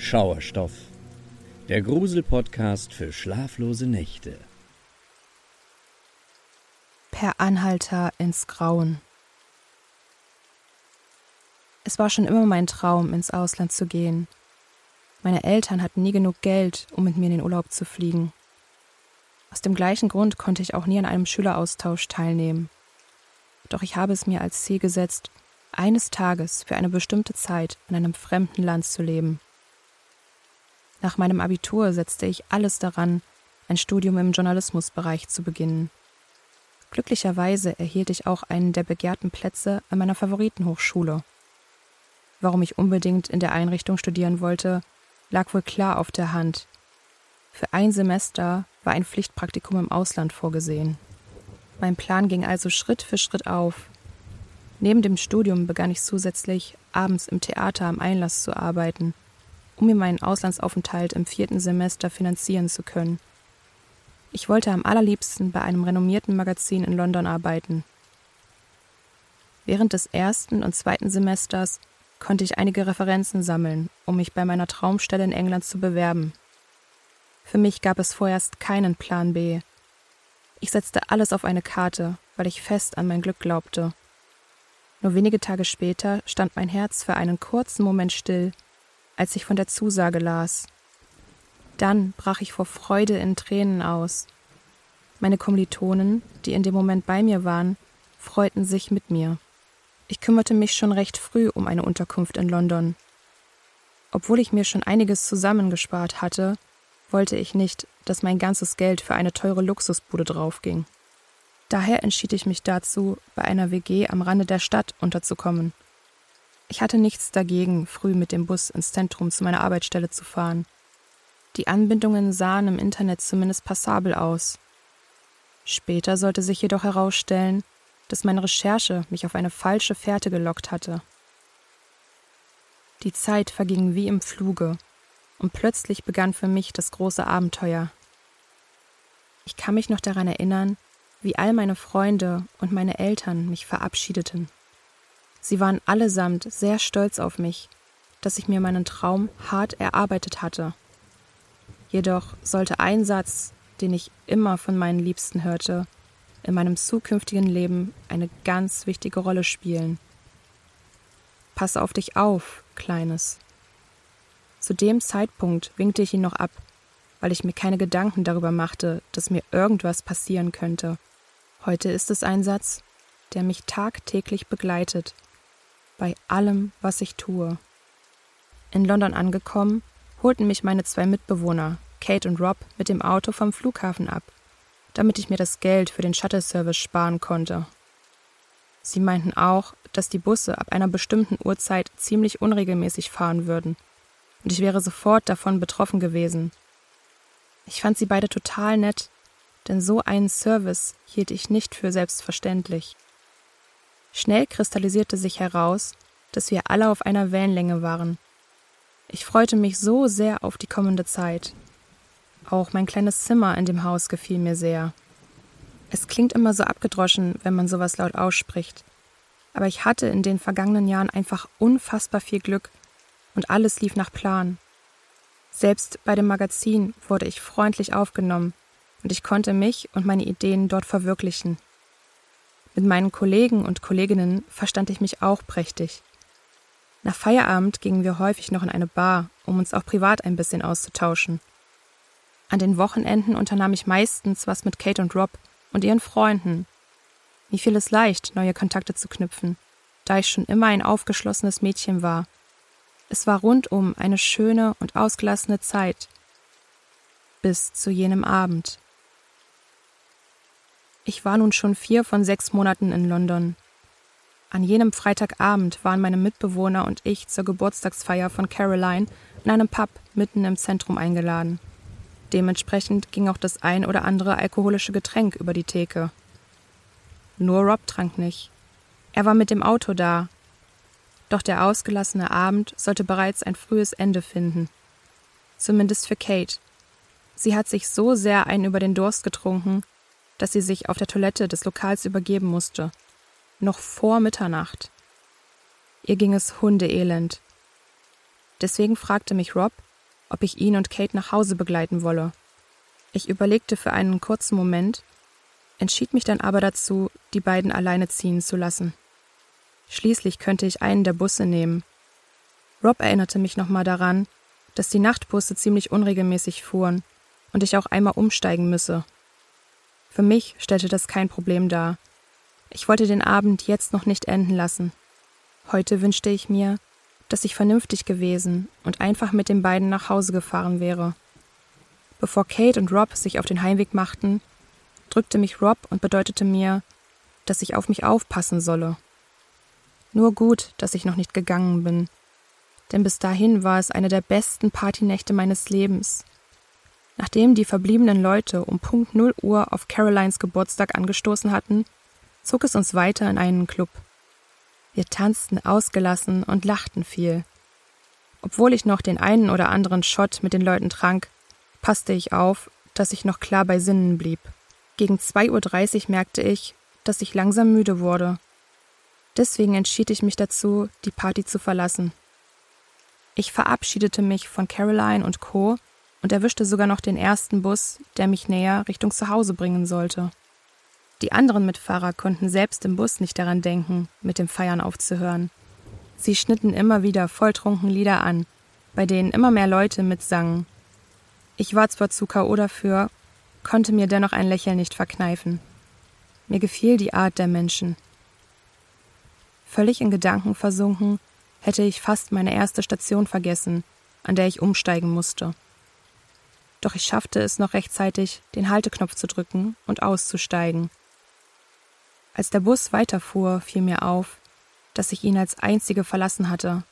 Schauerstoff, der Grusel-Podcast für schlaflose Nächte. Per Anhalter ins Grauen. Es war schon immer mein Traum, ins Ausland zu gehen. Meine Eltern hatten nie genug Geld, um mit mir in den Urlaub zu fliegen. Aus dem gleichen Grund konnte ich auch nie an einem Schüleraustausch teilnehmen. Doch ich habe es mir als Ziel gesetzt, eines Tages für eine bestimmte Zeit in einem fremden Land zu leben. Nach meinem Abitur setzte ich alles daran, ein Studium im Journalismusbereich zu beginnen. Glücklicherweise erhielt ich auch einen der begehrten Plätze an meiner Favoritenhochschule. Warum ich unbedingt in der Einrichtung studieren wollte, lag wohl klar auf der Hand. Für ein Semester war ein Pflichtpraktikum im Ausland vorgesehen. Mein Plan ging also Schritt für Schritt auf. Neben dem Studium begann ich zusätzlich, abends im Theater am Einlass zu arbeiten – um mir meinen Auslandsaufenthalt im vierten Semester finanzieren zu können. Ich wollte am allerliebsten bei einem renommierten Magazin in London arbeiten. Während des ersten und zweiten Semesters konnte ich einige Referenzen sammeln, um mich bei meiner Traumstelle in England zu bewerben. Für mich gab es vorerst keinen Plan B. Ich setzte alles auf eine Karte, weil ich fest an mein Glück glaubte. Nur wenige Tage später stand mein Herz für einen kurzen Moment still als ich von der Zusage las. Dann brach ich vor Freude in Tränen aus. Meine Kommilitonen, die in dem Moment bei mir waren, freuten sich mit mir. Ich kümmerte mich schon recht früh um eine Unterkunft in London. Obwohl ich mir schon einiges zusammengespart hatte, wollte ich nicht, dass mein ganzes Geld für eine teure Luxusbude draufging. Daher entschied ich mich dazu, bei einer WG am Rande der Stadt unterzukommen – ich hatte nichts dagegen, früh mit dem Bus ins Zentrum zu meiner Arbeitsstelle zu fahren. Die Anbindungen sahen im Internet zumindest passabel aus. Später sollte sich jedoch herausstellen, dass meine Recherche mich auf eine falsche Fährte gelockt hatte. Die Zeit verging wie im Fluge, und plötzlich begann für mich das große Abenteuer. Ich kann mich noch daran erinnern, wie all meine Freunde und meine Eltern mich verabschiedeten. Sie waren allesamt sehr stolz auf mich, dass ich mir meinen Traum hart erarbeitet hatte. Jedoch sollte ein Satz, den ich immer von meinen Liebsten hörte, in meinem zukünftigen Leben eine ganz wichtige Rolle spielen. Pass auf dich auf, Kleines. Zu dem Zeitpunkt winkte ich ihn noch ab, weil ich mir keine Gedanken darüber machte, dass mir irgendwas passieren könnte. Heute ist es ein Satz, der mich tagtäglich begleitet bei allem, was ich tue. In London angekommen, holten mich meine zwei Mitbewohner, Kate und Rob, mit dem Auto vom Flughafen ab, damit ich mir das Geld für den Shuttle-Service sparen konnte. Sie meinten auch, dass die Busse ab einer bestimmten Uhrzeit ziemlich unregelmäßig fahren würden, und ich wäre sofort davon betroffen gewesen. Ich fand sie beide total nett, denn so einen Service hielt ich nicht für selbstverständlich. Schnell kristallisierte sich heraus, dass wir alle auf einer Wellenlänge waren. Ich freute mich so sehr auf die kommende Zeit. Auch mein kleines Zimmer in dem Haus gefiel mir sehr. Es klingt immer so abgedroschen, wenn man sowas laut ausspricht. Aber ich hatte in den vergangenen Jahren einfach unfassbar viel Glück und alles lief nach Plan. Selbst bei dem Magazin wurde ich freundlich aufgenommen und ich konnte mich und meine Ideen dort verwirklichen. Mit meinen Kollegen und Kolleginnen verstand ich mich auch prächtig. Nach Feierabend gingen wir häufig noch in eine Bar, um uns auch privat ein bisschen auszutauschen. An den Wochenenden unternahm ich meistens was mit Kate und Rob und ihren Freunden. Mir fiel es leicht, neue Kontakte zu knüpfen, da ich schon immer ein aufgeschlossenes Mädchen war. Es war rundum eine schöne und ausgelassene Zeit. Bis zu jenem Abend. Ich war nun schon vier von sechs Monaten in London. An jenem Freitagabend waren meine Mitbewohner und ich zur Geburtstagsfeier von Caroline in einem Pub mitten im Zentrum eingeladen. Dementsprechend ging auch das ein oder andere alkoholische Getränk über die Theke. Nur Rob trank nicht. Er war mit dem Auto da. Doch der ausgelassene Abend sollte bereits ein frühes Ende finden. Zumindest für Kate. Sie hat sich so sehr einen über den Durst getrunken, dass sie sich auf der Toilette des Lokals übergeben musste. Noch vor Mitternacht. Ihr ging es hundeelend. Deswegen fragte mich Rob, ob ich ihn und Kate nach Hause begleiten wolle. Ich überlegte für einen kurzen Moment, entschied mich dann aber dazu, die beiden alleine ziehen zu lassen. Schließlich könnte ich einen der Busse nehmen. Rob erinnerte mich nochmal daran, dass die Nachtbusse ziemlich unregelmäßig fuhren und ich auch einmal umsteigen müsse. Für mich stellte das kein Problem dar. Ich wollte den Abend jetzt noch nicht enden lassen. Heute wünschte ich mir, dass ich vernünftig gewesen und einfach mit den beiden nach Hause gefahren wäre. Bevor Kate und Rob sich auf den Heimweg machten, drückte mich Rob und bedeutete mir, dass ich auf mich aufpassen solle. Nur gut, dass ich noch nicht gegangen bin, denn bis dahin war es eine der besten Partynächte meines Lebens. Nachdem die verbliebenen Leute um Punkt 0 Uhr auf Carolines Geburtstag angestoßen hatten, zog es uns weiter in einen Club. Wir tanzten ausgelassen und lachten viel. Obwohl ich noch den einen oder anderen Shot mit den Leuten trank, passte ich auf, dass ich noch klar bei Sinnen blieb. Gegen 2.30 Uhr merkte ich, dass ich langsam müde wurde. Deswegen entschied ich mich dazu, die Party zu verlassen. Ich verabschiedete mich von Caroline und Co. und erwischte sogar noch den ersten Bus, der mich näher Richtung Zuhause bringen sollte. Die anderen Mitfahrer konnten selbst im Bus nicht daran denken, mit dem Feiern aufzuhören. Sie schnitten immer wieder volltrunken Lieder an, bei denen immer mehr Leute mitsangen. Ich war zwar zu K.O. dafür, konnte mir dennoch ein Lächeln nicht verkneifen. Mir gefiel die Art der Menschen. Völlig in Gedanken versunken, hätte ich fast meine erste Station vergessen, an der ich umsteigen musste. Doch ich schaffte es noch rechtzeitig, den Halteknopf zu drücken und auszusteigen. Als der Bus weiterfuhr, fiel mir auf, dass ich ihn als einzige verlassen hatte.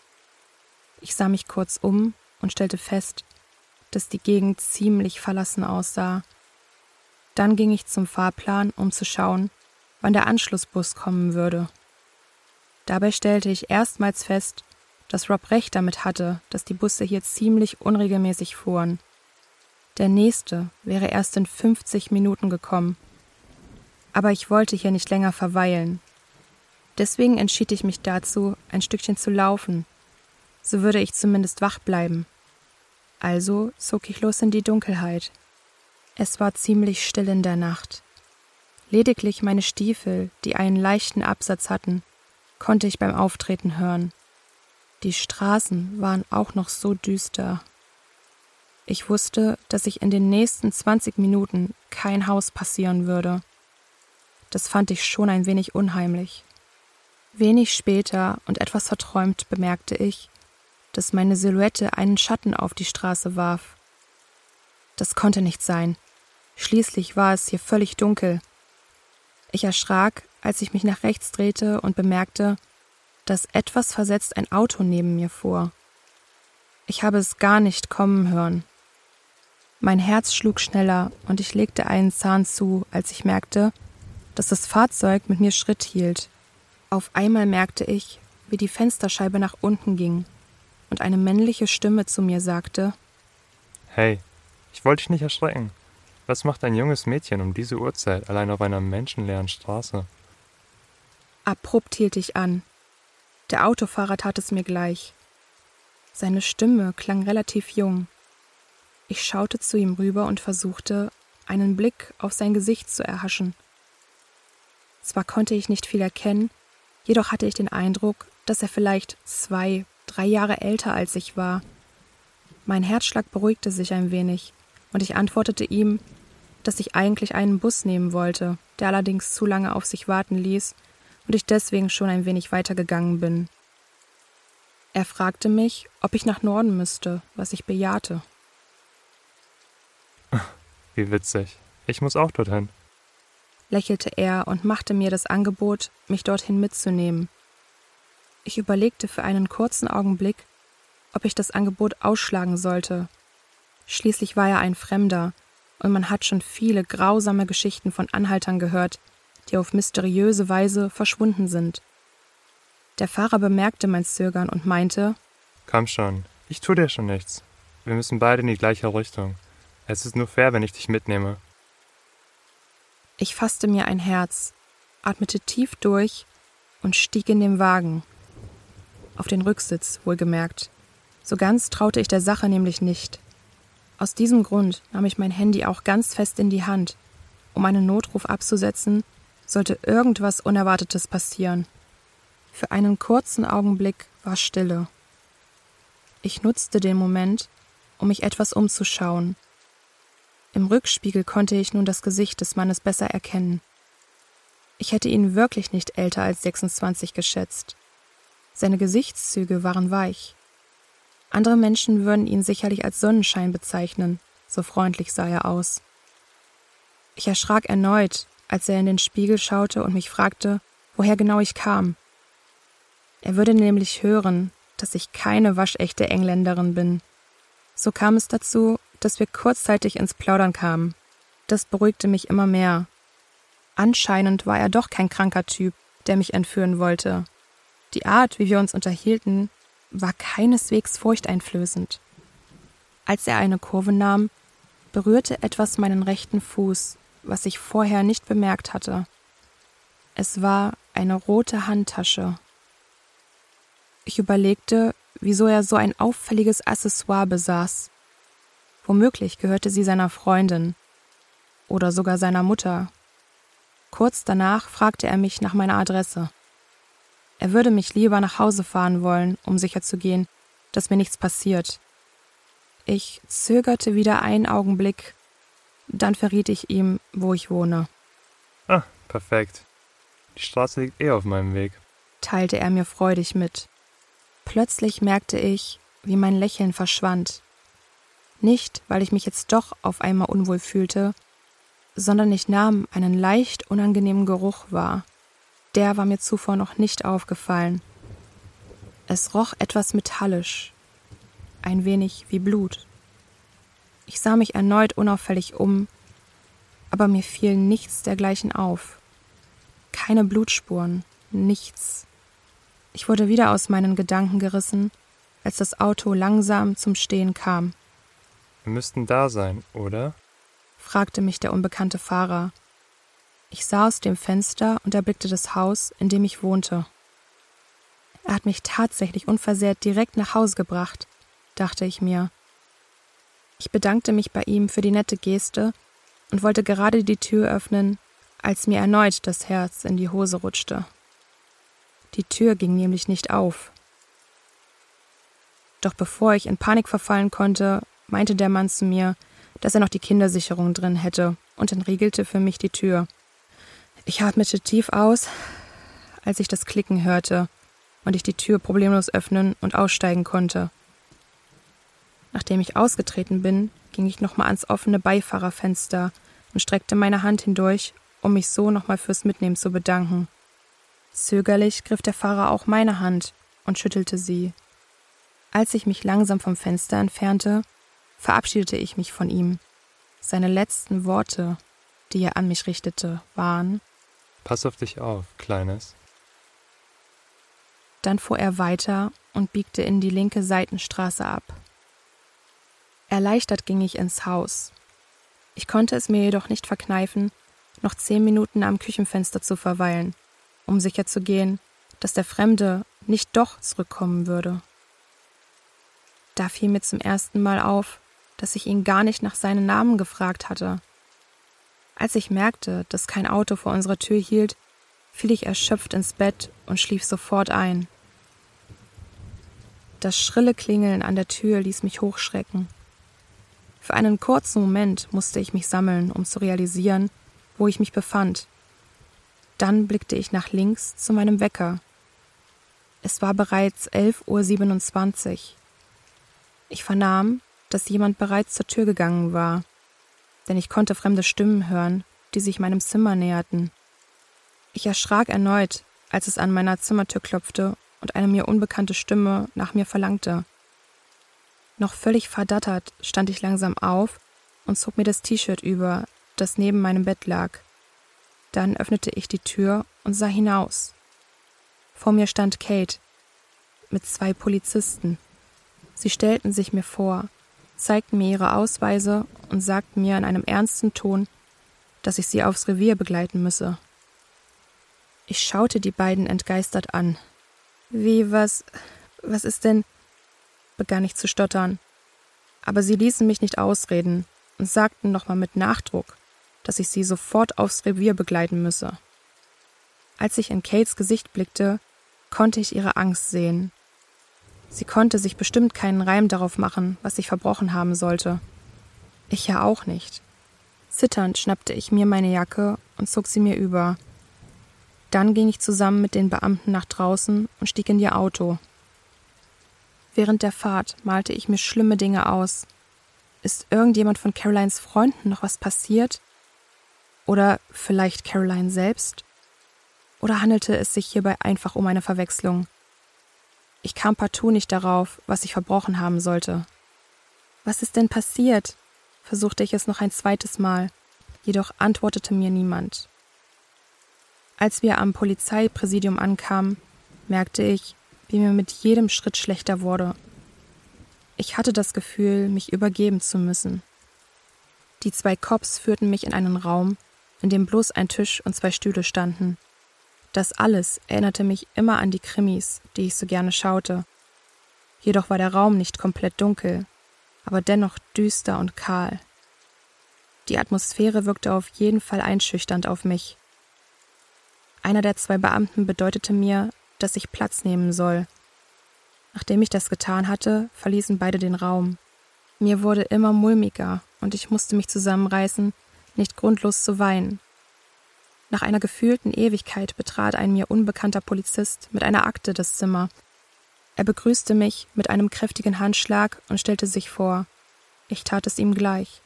Ich sah mich kurz um und stellte fest, dass die Gegend ziemlich verlassen aussah. Dann ging ich zum Fahrplan, um zu schauen, wann der Anschlussbus kommen würde. Dabei stellte ich erstmals fest, dass Rob recht damit hatte, dass die Busse hier ziemlich unregelmäßig fuhren. Der nächste wäre erst in 50 Minuten gekommen. Aber ich wollte hier nicht länger verweilen. Deswegen entschied ich mich dazu, ein Stückchen zu laufen. So würde ich zumindest wach bleiben. Also zog ich los in die Dunkelheit. Es war ziemlich still in der Nacht. Lediglich meine Stiefel, die einen leichten Absatz hatten, konnte ich beim Auftreten hören. Die Straßen waren auch noch so düster. Ich wusste, dass ich in den nächsten 20 Minuten kein Haus passieren würde. Das fand ich schon ein wenig unheimlich. Wenig später und etwas verträumt bemerkte ich, dass meine Silhouette einen Schatten auf die Straße warf. Das konnte nicht sein. Schließlich war es hier völlig dunkel. Ich erschrak, als ich mich nach rechts drehte und bemerkte, dass etwas versetzt ein Auto neben mir fuhr. Ich habe es gar nicht kommen hören. Mein Herz schlug schneller und ich legte einen Zahn zu, als ich merkte, dass das Fahrzeug mit mir Schritt hielt. Auf einmal merkte ich, wie die Fensterscheibe nach unten ging und eine männliche Stimme zu mir sagte Hey, ich wollte dich nicht erschrecken. Was macht ein junges Mädchen um diese Uhrzeit allein auf einer menschenleeren Straße? Abrupt hielt ich an. Der Autofahrer tat es mir gleich. Seine Stimme klang relativ jung. Ich schaute zu ihm rüber und versuchte, einen Blick auf sein Gesicht zu erhaschen. Zwar konnte ich nicht viel erkennen, jedoch hatte ich den Eindruck, dass er vielleicht zwei, drei Jahre älter als ich war. Mein Herzschlag beruhigte sich ein wenig, und ich antwortete ihm, dass ich eigentlich einen Bus nehmen wollte, der allerdings zu lange auf sich warten ließ und ich deswegen schon ein wenig weitergegangen bin. Er fragte mich, ob ich nach Norden müsste, was ich bejahte. Wie witzig. Ich muss auch dorthin, lächelte er und machte mir das Angebot, mich dorthin mitzunehmen. Ich überlegte für einen kurzen Augenblick, ob ich das Angebot ausschlagen sollte. Schließlich war er ein Fremder, und man hat schon viele grausame Geschichten von Anhaltern gehört, die auf mysteriöse Weise verschwunden sind. Der Fahrer bemerkte mein Zögern und meinte Komm schon, ich tue dir schon nichts. Wir müssen beide in die gleiche Richtung. Es ist nur fair, wenn ich dich mitnehme. Ich fasste mir ein Herz, atmete tief durch und stieg in den Wagen. Auf den Rücksitz, wohlgemerkt. So ganz traute ich der Sache nämlich nicht. Aus diesem Grund nahm ich mein Handy auch ganz fest in die Hand, um einen Notruf abzusetzen, sollte irgendwas Unerwartetes passieren. Für einen kurzen Augenblick war Stille. Ich nutzte den Moment, um mich etwas umzuschauen. Im Rückspiegel konnte ich nun das Gesicht des Mannes besser erkennen. Ich hätte ihn wirklich nicht älter als 26 geschätzt. Seine Gesichtszüge waren weich. Andere Menschen würden ihn sicherlich als Sonnenschein bezeichnen, so freundlich sah er aus. Ich erschrak erneut, als er in den Spiegel schaute und mich fragte, woher genau ich kam. Er würde nämlich hören, dass ich keine waschechte Engländerin bin. So kam es dazu, dass wir kurzzeitig ins Plaudern kamen. Das beruhigte mich immer mehr. Anscheinend war er doch kein kranker Typ, der mich entführen wollte. Die Art, wie wir uns unterhielten, war keineswegs furchteinflößend. Als er eine Kurve nahm, berührte etwas meinen rechten Fuß, was ich vorher nicht bemerkt hatte. Es war eine rote Handtasche. Ich überlegte, wieso er so ein auffälliges Accessoire besaß. Womöglich gehörte sie seiner Freundin oder sogar seiner Mutter. Kurz danach fragte er mich nach meiner Adresse. Er würde mich lieber nach Hause fahren wollen, um sicherzugehen, dass mir nichts passiert. Ich zögerte wieder einen Augenblick, dann verriet ich ihm, wo ich wohne. Ah, perfekt. Die Straße liegt eh auf meinem Weg, teilte er mir freudig mit. Plötzlich merkte ich, wie mein Lächeln verschwand. Nicht, weil ich mich jetzt doch auf einmal unwohl fühlte, sondern ich nahm einen leicht unangenehmen Geruch wahr. Der war mir zuvor noch nicht aufgefallen. Es roch etwas metallisch, ein wenig wie Blut. Ich sah mich erneut unauffällig um, aber mir fiel nichts dergleichen auf. Keine Blutspuren, nichts. Ich wurde wieder aus meinen Gedanken gerissen, als das Auto langsam zum Stehen kam. Wir müssten da sein, oder? fragte mich der unbekannte Fahrer. Ich sah aus dem Fenster und erblickte das Haus, in dem ich wohnte. Er hat mich tatsächlich unversehrt direkt nach Hause gebracht, dachte ich mir. Ich bedankte mich bei ihm für die nette Geste und wollte gerade die Tür öffnen, als mir erneut das Herz in die Hose rutschte. Die Tür ging nämlich nicht auf. Doch bevor ich in Panik verfallen konnte, meinte der Mann zu mir, dass er noch die Kindersicherung drin hätte und entriegelte für mich die Tür. Ich atmete tief aus, als ich das Klicken hörte und ich die Tür problemlos öffnen und aussteigen konnte. Nachdem ich ausgetreten bin, ging ich nochmal ans offene Beifahrerfenster und streckte meine Hand hindurch, um mich so nochmal fürs Mitnehmen zu bedanken. Zögerlich griff der Fahrer auch meine Hand und schüttelte sie. Als ich mich langsam vom Fenster entfernte, verabschiedete ich mich von ihm. Seine letzten Worte, die er an mich richtete, waren Pass auf dich auf, Kleines. Dann fuhr er weiter und biegte in die linke Seitenstraße ab. Erleichtert ging ich ins Haus. Ich konnte es mir jedoch nicht verkneifen, noch zehn Minuten am Küchenfenster zu verweilen, um sicherzugehen, dass der Fremde nicht doch zurückkommen würde. Da fiel mir zum ersten Mal auf, dass ich ihn gar nicht nach seinem Namen gefragt hatte. Als ich merkte, dass kein Auto vor unserer Tür hielt, fiel ich erschöpft ins Bett und schlief sofort ein. Das schrille Klingeln an der Tür ließ mich hochschrecken. Für einen kurzen Moment musste ich mich sammeln, um zu realisieren, wo ich mich befand. Dann blickte ich nach links zu meinem Wecker. Es war bereits 11.27 Uhr. Ich vernahm, dass jemand bereits zur Tür gegangen war, denn ich konnte fremde Stimmen hören, die sich meinem Zimmer näherten. Ich erschrak erneut, als es an meiner Zimmertür klopfte und eine mir unbekannte Stimme nach mir verlangte. Noch völlig verdattert stand ich langsam auf und zog mir das T-Shirt über, das neben meinem Bett lag. Dann öffnete ich die Tür und sah hinaus. Vor mir stand Kate mit zwei Polizisten. Sie stellten sich mir vor, zeigten mir ihre Ausweise und sagten mir in einem ernsten Ton, dass ich sie aufs Revier begleiten müsse. Ich schaute die beiden entgeistert an. Wie, was, was ist denn? begann ich zu stottern. Aber sie ließen mich nicht ausreden und sagten nochmal mit Nachdruck, dass ich sie sofort aufs Revier begleiten müsse. Als ich in Kates Gesicht blickte, konnte ich ihre Angst sehen. Sie konnte sich bestimmt keinen Reim darauf machen, was ich verbrochen haben sollte. Ich ja auch nicht. Zitternd schnappte ich mir meine Jacke und zog sie mir über. Dann ging ich zusammen mit den Beamten nach draußen und stieg in ihr Auto. Während der Fahrt malte ich mir schlimme Dinge aus. Ist irgendjemand von Carolines Freunden noch was passiert? Oder vielleicht Caroline selbst? Oder handelte es sich hierbei einfach um eine Verwechslung? Ich kam partout nicht darauf, was ich verbrochen haben sollte. Was ist denn passiert? versuchte ich es noch ein zweites Mal, jedoch antwortete mir niemand. Als wir am Polizeipräsidium ankamen, merkte ich, wie mir mit jedem Schritt schlechter wurde. Ich hatte das Gefühl, mich übergeben zu müssen. Die zwei Cops führten mich in einen Raum, in dem bloß ein Tisch und zwei Stühle standen. Das alles erinnerte mich immer an die Krimis, die ich so gerne schaute. Jedoch war der Raum nicht komplett dunkel, aber dennoch düster und kahl. Die Atmosphäre wirkte auf jeden Fall einschüchternd auf mich. Einer der zwei Beamten bedeutete mir, dass ich Platz nehmen soll. Nachdem ich das getan hatte, verließen beide den Raum. Mir wurde immer mulmiger und ich musste mich zusammenreißen, nicht grundlos zu weinen. Nach einer gefühlten Ewigkeit betrat ein mir unbekannter Polizist mit einer Akte das Zimmer er begrüßte mich mit einem kräftigen Handschlag und stellte sich vor. Ich tat es ihm gleich.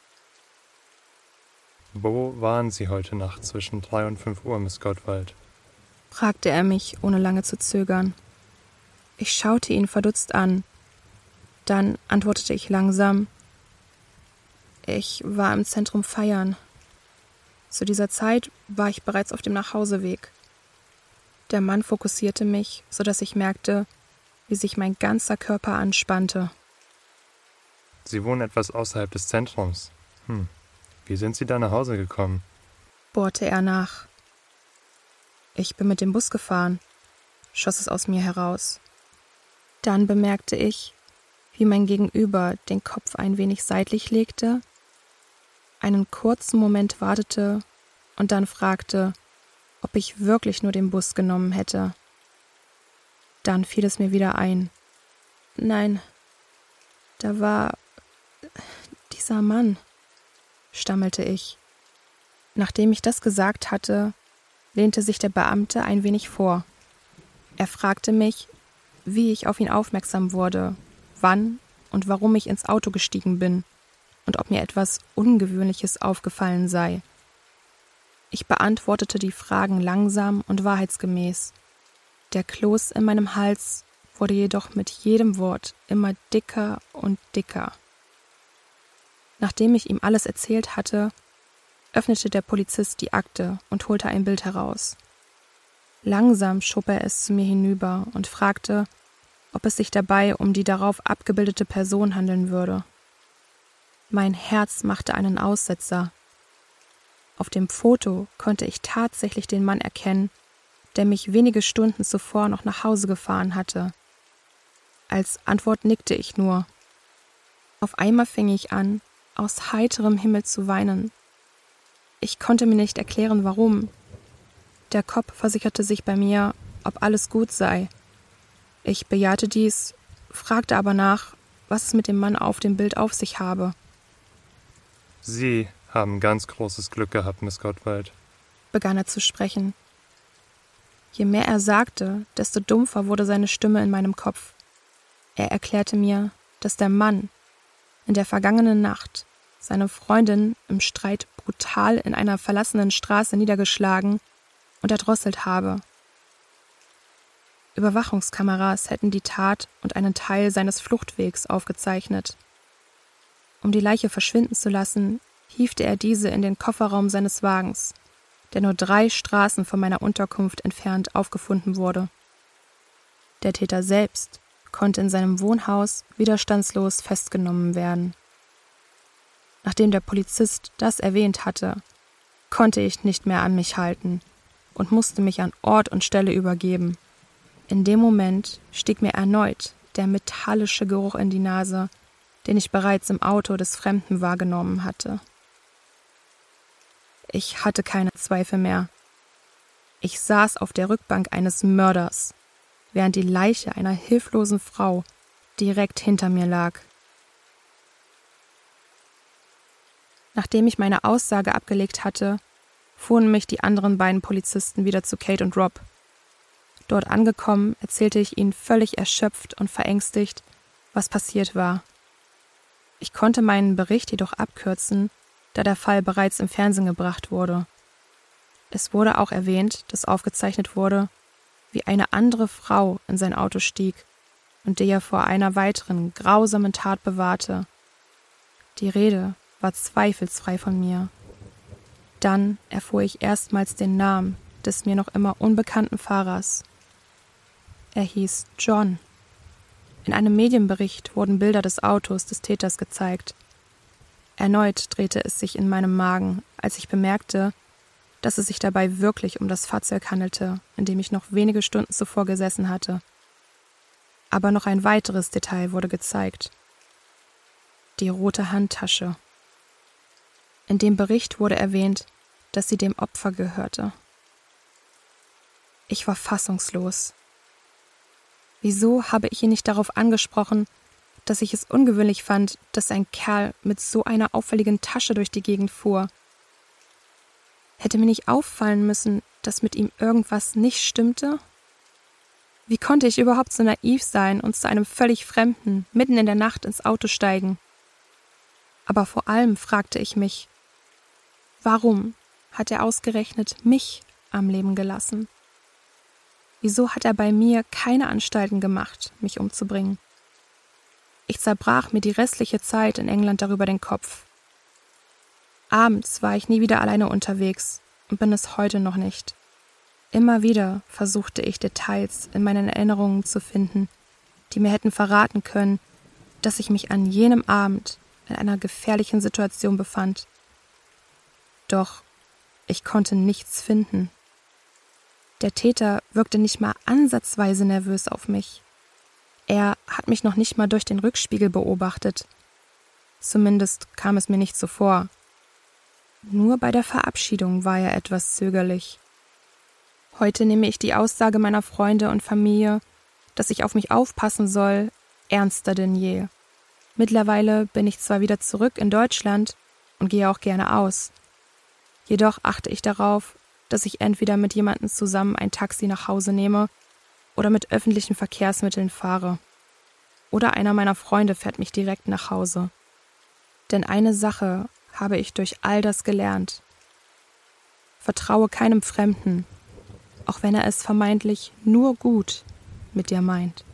Wo waren Sie heute Nacht zwischen drei und fünf Uhr, Miss Gottwald? fragte er mich, ohne lange zu zögern. Ich schaute ihn verdutzt an. Dann antwortete ich langsam. Ich war im Zentrum feiern. Zu dieser Zeit war ich bereits auf dem Nachhauseweg. Der Mann fokussierte mich, so dass ich merkte, wie sich mein ganzer Körper anspannte. Sie wohnen etwas außerhalb des Zentrums. Hm. Wie sind Sie da nach Hause gekommen? bohrte er nach. Ich bin mit dem Bus gefahren, schoss es aus mir heraus. Dann bemerkte ich, wie mein Gegenüber den Kopf ein wenig seitlich legte, einen kurzen Moment wartete und dann fragte, ob ich wirklich nur den Bus genommen hätte. Dann fiel es mir wieder ein. Nein, da war dieser Mann, stammelte ich. Nachdem ich das gesagt hatte, lehnte sich der Beamte ein wenig vor. Er fragte mich, wie ich auf ihn aufmerksam wurde, wann und warum ich ins Auto gestiegen bin und ob mir etwas Ungewöhnliches aufgefallen sei. Ich beantwortete die Fragen langsam und wahrheitsgemäß. Der Kloß in meinem Hals wurde jedoch mit jedem Wort immer dicker und dicker. Nachdem ich ihm alles erzählt hatte, öffnete der Polizist die Akte und holte ein Bild heraus. Langsam schob er es zu mir hinüber und fragte, ob es sich dabei um die darauf abgebildete Person handeln würde. Mein Herz machte einen Aussetzer. Auf dem Foto konnte ich tatsächlich den Mann erkennen, der mich wenige Stunden zuvor noch nach Hause gefahren hatte. Als Antwort nickte ich nur. Auf einmal fing ich an, aus heiterem Himmel zu weinen. Ich konnte mir nicht erklären, warum. Der Kopf versicherte sich bei mir, ob alles gut sei. Ich bejahte dies, fragte aber nach, was es mit dem Mann auf dem Bild auf sich habe. Sie haben ganz großes Glück gehabt, Miss Gottwald, begann er zu sprechen. Je mehr er sagte, desto dumpfer wurde seine Stimme in meinem Kopf. Er erklärte mir, dass der Mann in der vergangenen Nacht seine Freundin im Streit brutal in einer verlassenen Straße niedergeschlagen und erdrosselt habe. Überwachungskameras hätten die Tat und einen Teil seines Fluchtwegs aufgezeichnet. Um die Leiche verschwinden zu lassen, hiefte er diese in den Kofferraum seines Wagens der nur drei Straßen von meiner Unterkunft entfernt aufgefunden wurde. Der Täter selbst konnte in seinem Wohnhaus widerstandslos festgenommen werden. Nachdem der Polizist das erwähnt hatte, konnte ich nicht mehr an mich halten und musste mich an Ort und Stelle übergeben. In dem Moment stieg mir erneut der metallische Geruch in die Nase, den ich bereits im Auto des Fremden wahrgenommen hatte. Ich hatte keine Zweifel mehr. Ich saß auf der Rückbank eines Mörders, während die Leiche einer hilflosen Frau direkt hinter mir lag. Nachdem ich meine Aussage abgelegt hatte, fuhren mich die anderen beiden Polizisten wieder zu Kate und Rob. Dort angekommen, erzählte ich ihnen völlig erschöpft und verängstigt, was passiert war. Ich konnte meinen Bericht jedoch abkürzen, da der Fall bereits im Fernsehen gebracht wurde. Es wurde auch erwähnt, dass aufgezeichnet wurde, wie eine andere Frau in sein Auto stieg und die er vor einer weiteren grausamen Tat bewahrte. Die Rede war zweifelsfrei von mir. Dann erfuhr ich erstmals den Namen des mir noch immer unbekannten Fahrers. Er hieß John. In einem Medienbericht wurden Bilder des Autos des Täters gezeigt. Erneut drehte es sich in meinem Magen, als ich bemerkte, dass es sich dabei wirklich um das Fahrzeug handelte, in dem ich noch wenige Stunden zuvor gesessen hatte. Aber noch ein weiteres Detail wurde gezeigt. Die rote Handtasche. In dem Bericht wurde erwähnt, dass sie dem Opfer gehörte. Ich war fassungslos. Wieso habe ich ihn nicht darauf angesprochen, dass ich es ungewöhnlich fand, dass ein Kerl mit so einer auffälligen Tasche durch die Gegend fuhr? Hätte mir nicht auffallen müssen, dass mit ihm irgendwas nicht stimmte? Wie konnte ich überhaupt so naiv sein und zu einem völlig Fremden mitten in der Nacht ins Auto steigen? Aber vor allem fragte ich mich, warum hat er ausgerechnet mich am Leben gelassen? Wieso hat er bei mir keine Anstalten gemacht, mich umzubringen? Ich zerbrach mir die restliche Zeit in England darüber den Kopf. Abends war ich nie wieder alleine unterwegs und bin es heute noch nicht. Immer wieder versuchte ich Details in meinen Erinnerungen zu finden, die mir hätten verraten können, dass ich mich an jenem Abend in einer gefährlichen Situation befand. Doch ich konnte nichts finden. Der Täter wirkte nicht mal ansatzweise nervös auf mich. Er hat mich noch nicht mal durch den Rückspiegel beobachtet. Zumindest kam es mir nicht so vor. Nur bei der Verabschiedung war er etwas zögerlich. Heute nehme ich die Aussage meiner Freunde und Familie, dass ich auf mich aufpassen soll, ernster denn je. Mittlerweile bin ich zwar wieder zurück in Deutschland und gehe auch gerne aus. Jedoch achte ich darauf, dass ich entweder mit jemandem zusammen ein Taxi nach Hause nehme oder mit öffentlichen Verkehrsmitteln fahre. Oder einer meiner Freunde fährt mich direkt nach Hause. Denn eine Sache habe ich durch all das gelernt. Vertraue keinem Fremden, auch wenn er es vermeintlich nur gut mit dir meint.